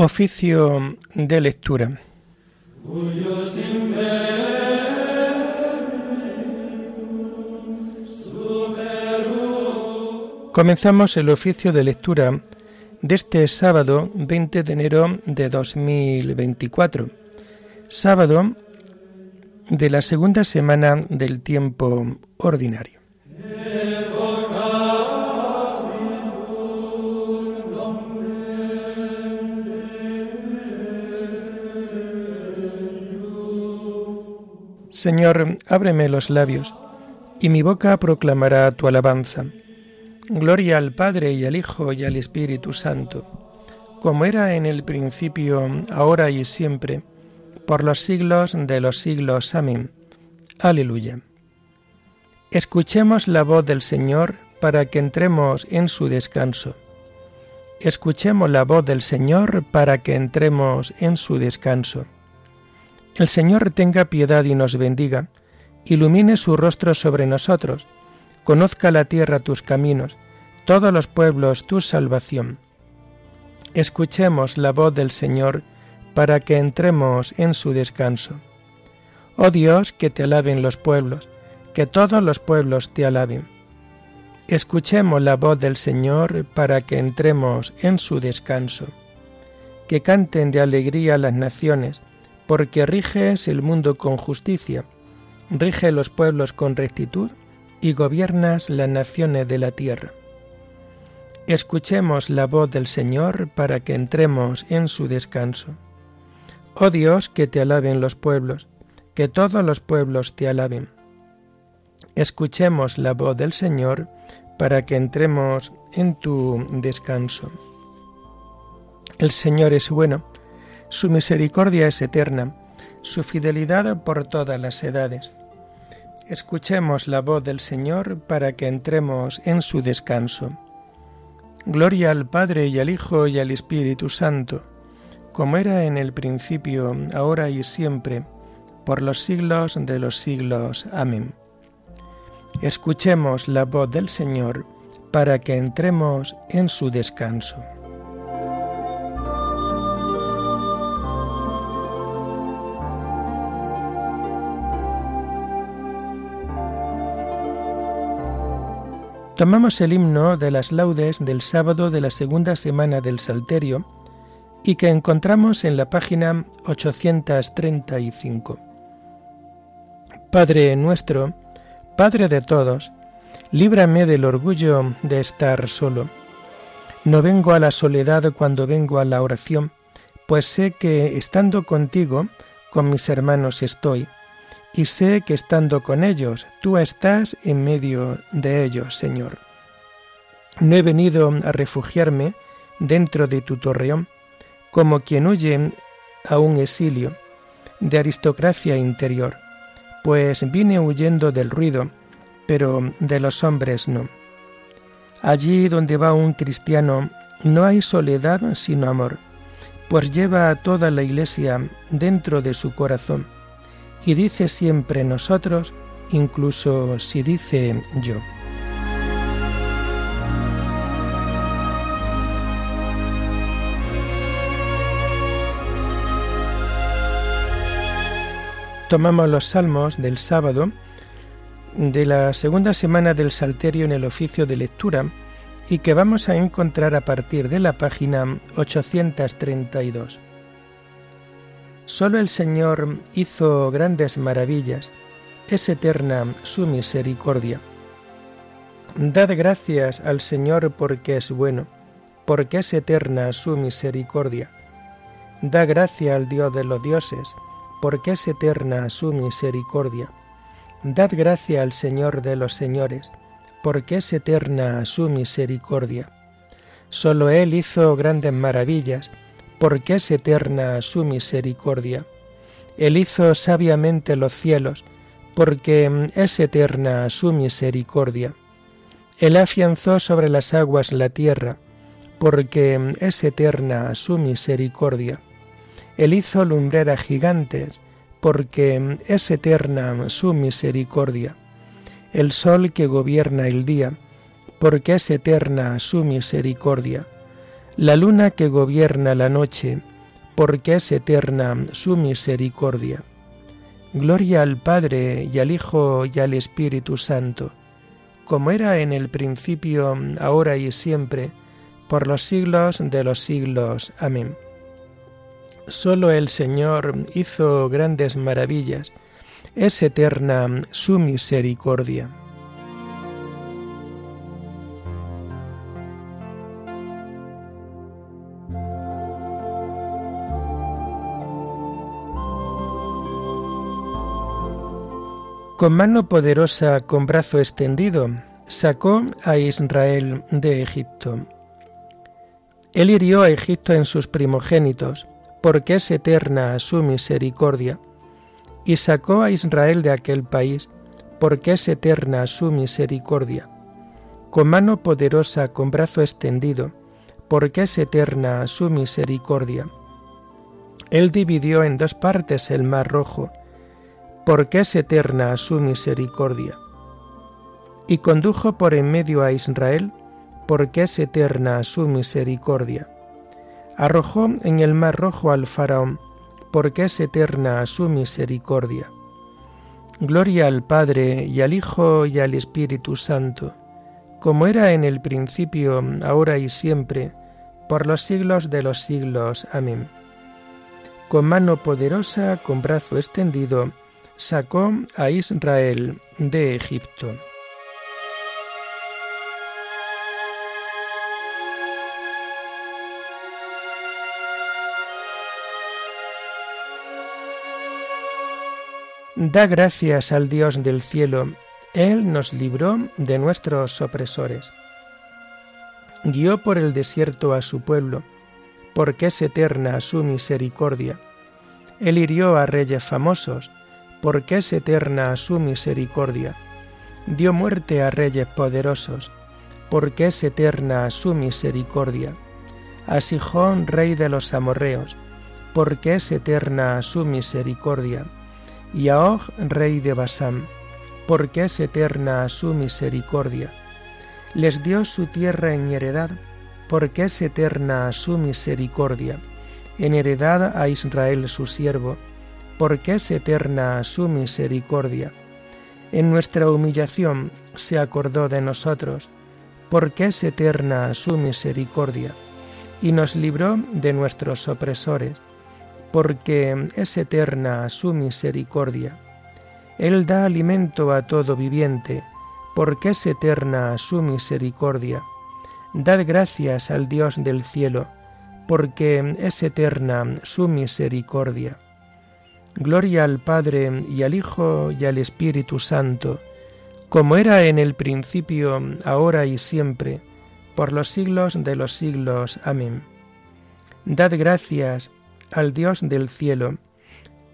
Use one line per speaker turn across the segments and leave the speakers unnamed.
Oficio de lectura. Comenzamos el oficio de lectura de este sábado 20 de enero de 2024, sábado de la segunda semana del tiempo ordinario. Señor, ábreme los labios, y mi boca proclamará tu alabanza. Gloria al Padre y al Hijo y al Espíritu Santo, como era en el principio, ahora y siempre, por los siglos de los siglos. Amén. Aleluya. Escuchemos la voz del Señor para que entremos en su descanso. Escuchemos la voz del Señor para que entremos en su descanso. El Señor tenga piedad y nos bendiga, ilumine su rostro sobre nosotros, conozca la tierra tus caminos, todos los pueblos tu salvación. Escuchemos la voz del Señor para que entremos en su descanso. Oh Dios, que te alaben los pueblos, que todos los pueblos te alaben. Escuchemos la voz del Señor para que entremos en su descanso. Que canten de alegría las naciones, porque riges el mundo con justicia, rige los pueblos con rectitud y gobiernas las naciones de la tierra. Escuchemos la voz del Señor para que entremos en su descanso. Oh Dios, que te alaben los pueblos, que todos los pueblos te alaben. Escuchemos la voz del Señor para que entremos en tu descanso. El Señor es bueno su misericordia es eterna, su fidelidad por todas las edades. Escuchemos la voz del Señor para que entremos en su descanso. Gloria al Padre y al Hijo y al Espíritu Santo, como era en el principio, ahora y siempre, por los siglos de los siglos. Amén. Escuchemos la voz del Señor para que entremos en su descanso. Tomamos el himno de las laudes del sábado de la segunda semana del Salterio y que encontramos en la página 835. Padre nuestro, Padre de todos, líbrame del orgullo de estar solo. No vengo a la soledad cuando vengo a la oración, pues sé que estando contigo, con mis hermanos estoy y sé que estando con ellos, tú estás en medio de ellos, Señor. No he venido a refugiarme dentro de tu torreón, como quien huye a un exilio de aristocracia interior, pues vine huyendo del ruido, pero de los hombres no. Allí donde va un cristiano no hay soledad sino amor, pues lleva a toda la iglesia dentro de su corazón y dice siempre nosotros, incluso si dice yo. Tomamos los salmos del sábado de la segunda semana del Salterio en el oficio de lectura y que vamos a encontrar a partir de la página 832. Solo el Señor hizo grandes maravillas, es eterna su misericordia. Dad gracias al Señor porque es bueno, porque es eterna su misericordia. Da gracia al Dios de los dioses, porque es eterna su misericordia. Dad gracia al Señor de los señores, porque es eterna su misericordia. Solo Él hizo grandes maravillas, porque es eterna su misericordia. Él hizo sabiamente los cielos, porque es eterna su misericordia. Él afianzó sobre las aguas la tierra, porque es eterna su misericordia. Él hizo lumbreras gigantes, porque es eterna su misericordia. El sol que gobierna el día, porque es eterna su misericordia la luna que gobierna la noche, porque es eterna su misericordia. Gloria al Padre y al Hijo y al Espíritu Santo, como era en el principio, ahora y siempre, por los siglos de los siglos. Amén. Solo el Señor hizo grandes maravillas, es eterna su misericordia. Con mano poderosa, con brazo extendido, sacó a Israel de Egipto. Él hirió a Egipto en sus primogénitos, porque es eterna su misericordia, y sacó a Israel de aquel país, porque es eterna su misericordia. Con mano poderosa, con brazo extendido, porque es eterna su misericordia. Él dividió en dos partes el mar rojo, porque es eterna su misericordia. Y condujo por en medio a Israel, porque es eterna su misericordia. Arrojó en el mar rojo al faraón, porque es eterna su misericordia. Gloria al Padre y al Hijo y al Espíritu Santo, como era en el principio, ahora y siempre, por los siglos de los siglos. Amén. Con mano poderosa, con brazo extendido, sacó a Israel de Egipto. Da gracias al Dios del cielo, Él nos libró de nuestros opresores. Guió por el desierto a su pueblo, porque es eterna su misericordia. Él hirió a reyes famosos, porque es eterna su misericordia. Dio muerte a reyes poderosos, porque es eterna su misericordia. A Sijón, rey de los amorreos, porque es eterna su misericordia. Y a Og, rey de Basán, porque es eterna su misericordia. Les dio su tierra en heredad, porque es eterna su misericordia. En heredad a Israel su siervo, porque es eterna su misericordia. En nuestra humillación se acordó de nosotros, porque es eterna su misericordia, y nos libró de nuestros opresores, porque es eterna su misericordia. Él da alimento a todo viviente, porque es eterna su misericordia. Dad gracias al Dios del cielo, porque es eterna su misericordia. Gloria al Padre y al Hijo y al Espíritu Santo, como era en el principio, ahora y siempre, por los siglos de los siglos. Amén. Dad gracias al Dios del cielo,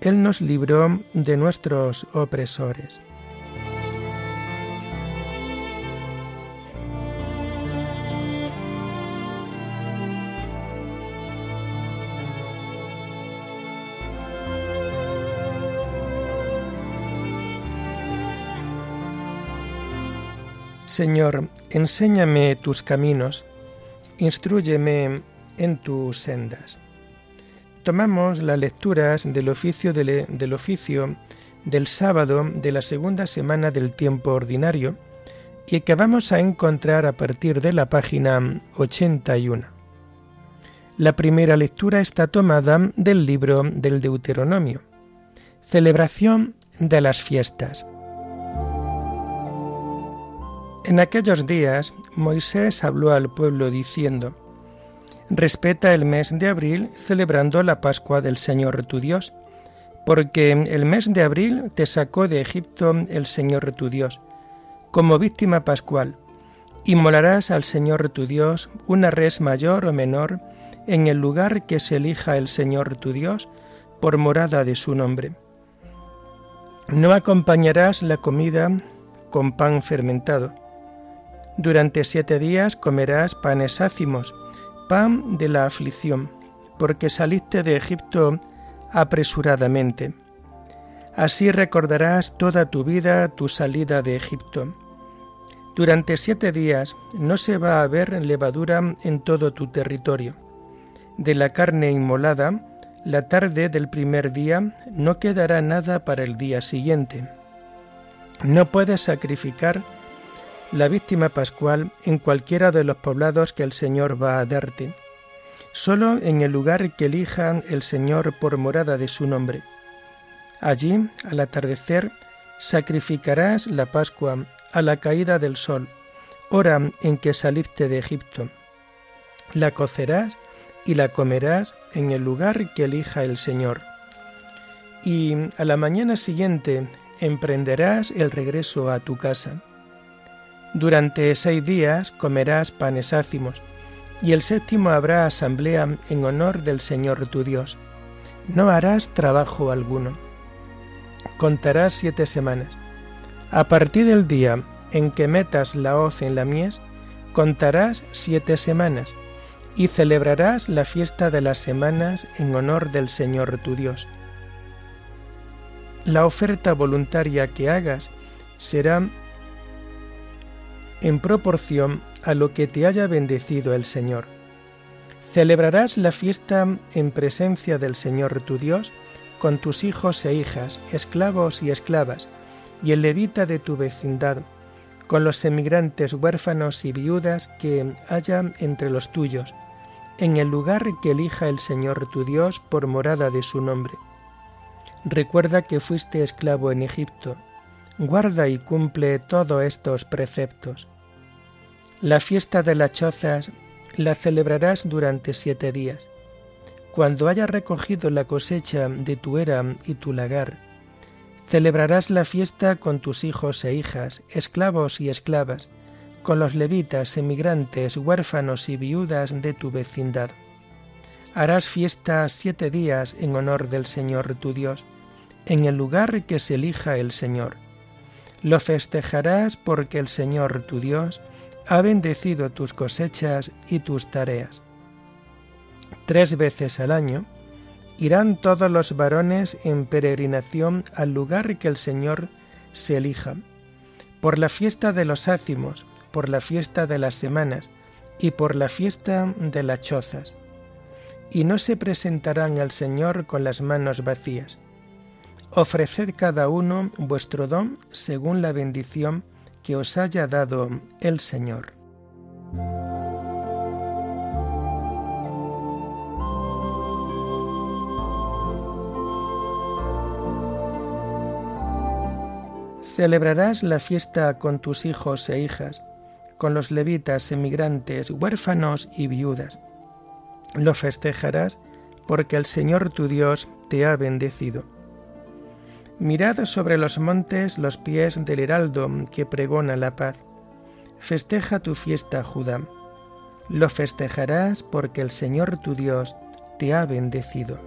Él nos libró de nuestros opresores. Señor, enséñame tus caminos, instruyeme en tus sendas. Tomamos las lecturas del oficio del, oficio del sábado de la segunda semana del tiempo ordinario y que vamos a encontrar a partir de la página 81. La primera lectura está tomada del libro del Deuteronomio. Celebración de las fiestas. En aquellos días Moisés habló al pueblo diciendo, Respeta el mes de abril celebrando la Pascua del Señor tu Dios, porque el mes de abril te sacó de Egipto el Señor tu Dios, como víctima pascual, y molarás al Señor tu Dios una res mayor o menor en el lugar que se elija el Señor tu Dios por morada de su nombre. No acompañarás la comida con pan fermentado, durante siete días comerás panes ácimos, pan de la aflicción, porque saliste de Egipto apresuradamente. Así recordarás toda tu vida tu salida de Egipto. Durante siete días no se va a ver levadura en todo tu territorio. De la carne inmolada, la tarde del primer día no quedará nada para el día siguiente. No puedes sacrificar la víctima pascual en cualquiera de los poblados que el Señor va a darte, solo en el lugar que elija el Señor por morada de su nombre. Allí, al atardecer, sacrificarás la Pascua a la caída del sol, hora en que saliste de Egipto. La cocerás y la comerás en el lugar que elija el Señor. Y a la mañana siguiente emprenderás el regreso a tu casa. Durante seis días comerás panes ácimos, y el séptimo habrá asamblea en honor del Señor tu Dios. No harás trabajo alguno. Contarás siete semanas a partir del día en que metas la hoz en la mies, contarás siete semanas y celebrarás la fiesta de las semanas en honor del Señor tu Dios. La oferta voluntaria que hagas será en proporción a lo que te haya bendecido el Señor. Celebrarás la fiesta en presencia del Señor tu Dios con tus hijos e hijas, esclavos y esclavas, y el levita de tu vecindad, con los emigrantes huérfanos y viudas que haya entre los tuyos, en el lugar que elija el Señor tu Dios por morada de su nombre. Recuerda que fuiste esclavo en Egipto. Guarda y cumple todos estos preceptos. La fiesta de las chozas la celebrarás durante siete días. Cuando hayas recogido la cosecha de tu era y tu lagar, Celebrarás la fiesta con tus hijos e hijas, esclavos y esclavas, con los levitas, emigrantes, huérfanos y viudas de tu vecindad. Harás fiesta siete días en honor del Señor tu Dios, en el lugar que se elija el Señor. Lo festejarás porque el Señor tu Dios ha bendecido tus cosechas y tus tareas. Tres veces al año, irán todos los varones en peregrinación al lugar que el Señor se elija, por la fiesta de los ácimos, por la fiesta de las semanas y por la fiesta de las chozas. Y no se presentarán al Señor con las manos vacías. Ofreced cada uno vuestro don según la bendición que os haya dado el Señor. Celebrarás la fiesta con tus hijos e hijas, con los levitas, emigrantes, huérfanos y viudas. Lo festejarás porque el Señor tu Dios te ha bendecido. Mirad sobre los montes los pies del heraldo que pregona la paz. Festeja tu fiesta, Judá. Lo festejarás porque el Señor tu Dios te ha bendecido.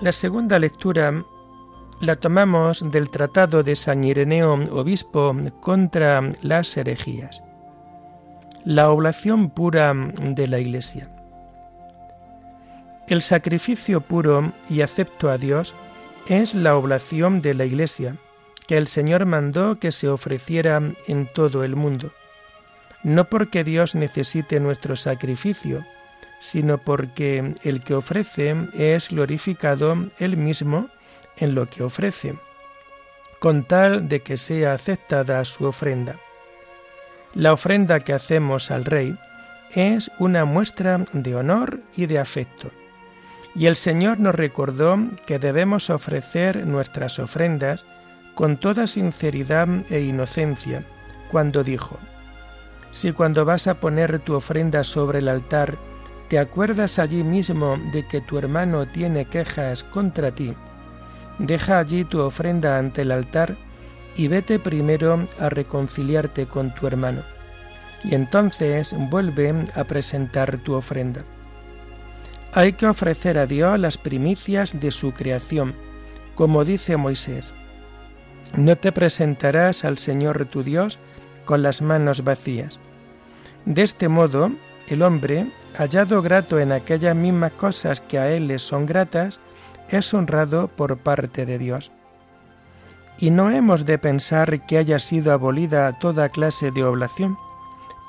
La segunda lectura la tomamos del Tratado de San Ireneo, obispo, contra las herejías. La oblación pura de la Iglesia. El sacrificio puro y acepto a Dios es la oblación de la Iglesia, que el Señor mandó que se ofreciera en todo el mundo. No porque Dios necesite nuestro sacrificio, sino porque el que ofrece es glorificado él mismo en lo que ofrece, con tal de que sea aceptada su ofrenda. La ofrenda que hacemos al Rey es una muestra de honor y de afecto. Y el Señor nos recordó que debemos ofrecer nuestras ofrendas con toda sinceridad e inocencia, cuando dijo, Si cuando vas a poner tu ofrenda sobre el altar ¿Te acuerdas allí mismo de que tu hermano tiene quejas contra ti? Deja allí tu ofrenda ante el altar y vete primero a reconciliarte con tu hermano. Y entonces vuelve a presentar tu ofrenda. Hay que ofrecer a Dios las primicias de su creación, como dice Moisés. No te presentarás al Señor tu Dios con las manos vacías. De este modo, el hombre hallado grato en aquellas mismas cosas que a Él le son gratas, es honrado por parte de Dios. Y no hemos de pensar que haya sido abolida toda clase de oblación,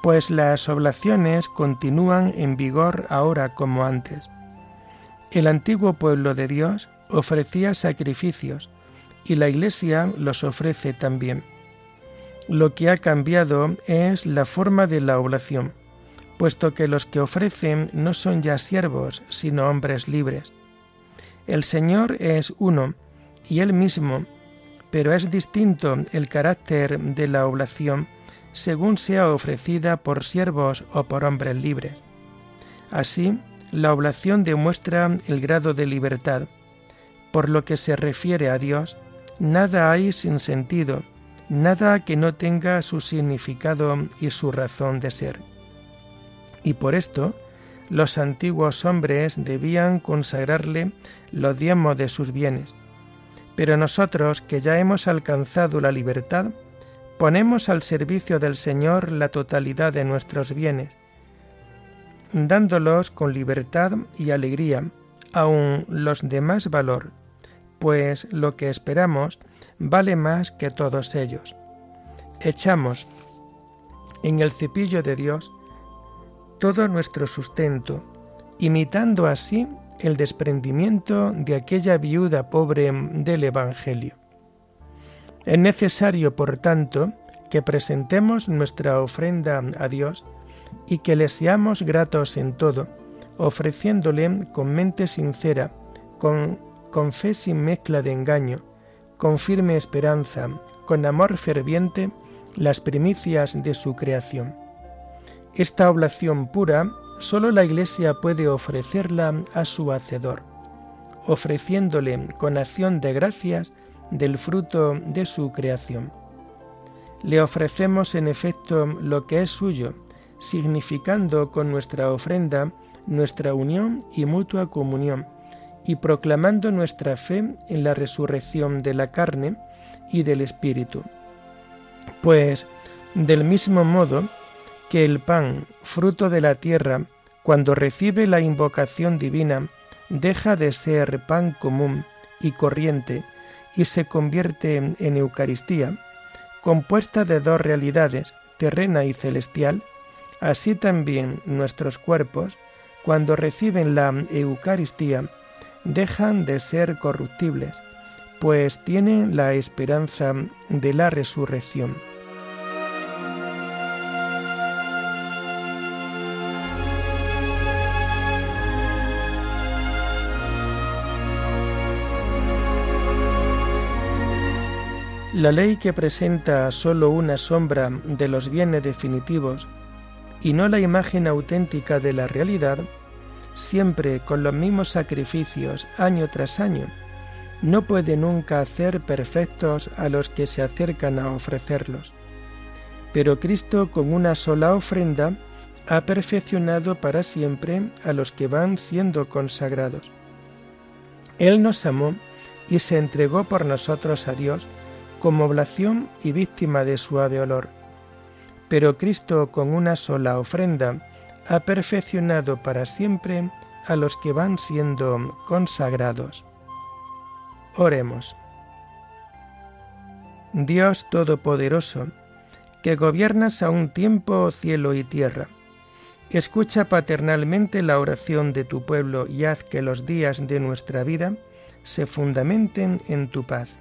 pues las oblaciones continúan en vigor ahora como antes. El antiguo pueblo de Dios ofrecía sacrificios y la Iglesia los ofrece también. Lo que ha cambiado es la forma de la oblación, puesto que los que ofrecen no son ya siervos, sino hombres libres. El Señor es uno y Él mismo, pero es distinto el carácter de la oblación según sea ofrecida por siervos o por hombres libres. Así, la oblación demuestra el grado de libertad. Por lo que se refiere a Dios, nada hay sin sentido, nada que no tenga su significado y su razón de ser. Y por esto, los antiguos hombres debían consagrarle los diezmos de sus bienes. Pero nosotros, que ya hemos alcanzado la libertad, ponemos al servicio del Señor la totalidad de nuestros bienes, dándolos con libertad y alegría, aun los de más valor, pues lo que esperamos vale más que todos ellos. Echamos en el cepillo de Dios todo nuestro sustento, imitando así el desprendimiento de aquella viuda pobre del Evangelio. Es necesario, por tanto, que presentemos nuestra ofrenda a Dios y que le seamos gratos en todo, ofreciéndole con mente sincera, con, con fe sin mezcla de engaño, con firme esperanza, con amor ferviente, las primicias de su creación. Esta oblación pura sólo la Iglesia puede ofrecerla a su Hacedor, ofreciéndole con acción de gracias del fruto de su creación. Le ofrecemos en efecto lo que es suyo, significando con nuestra ofrenda nuestra unión y mutua comunión, y proclamando nuestra fe en la resurrección de la carne y del Espíritu. Pues, del mismo modo que el pan, fruto de la tierra, cuando recibe la invocación divina, deja de ser pan común y corriente y se convierte en Eucaristía, compuesta de dos realidades, terrena y celestial, así también nuestros cuerpos, cuando reciben la Eucaristía, dejan de ser corruptibles, pues tienen la esperanza de la resurrección. La ley que presenta sólo una sombra de los bienes definitivos y no la imagen auténtica de la realidad, siempre con los mismos sacrificios año tras año, no puede nunca hacer perfectos a los que se acercan a ofrecerlos. Pero Cristo con una sola ofrenda ha perfeccionado para siempre a los que van siendo consagrados. Él nos amó y se entregó por nosotros a Dios, como oblación y víctima de suave olor. Pero Cristo con una sola ofrenda ha perfeccionado para siempre a los que van siendo consagrados. Oremos. Dios Todopoderoso, que gobiernas a un tiempo cielo y tierra, escucha paternalmente la oración de tu pueblo y haz que los días de nuestra vida se fundamenten en tu paz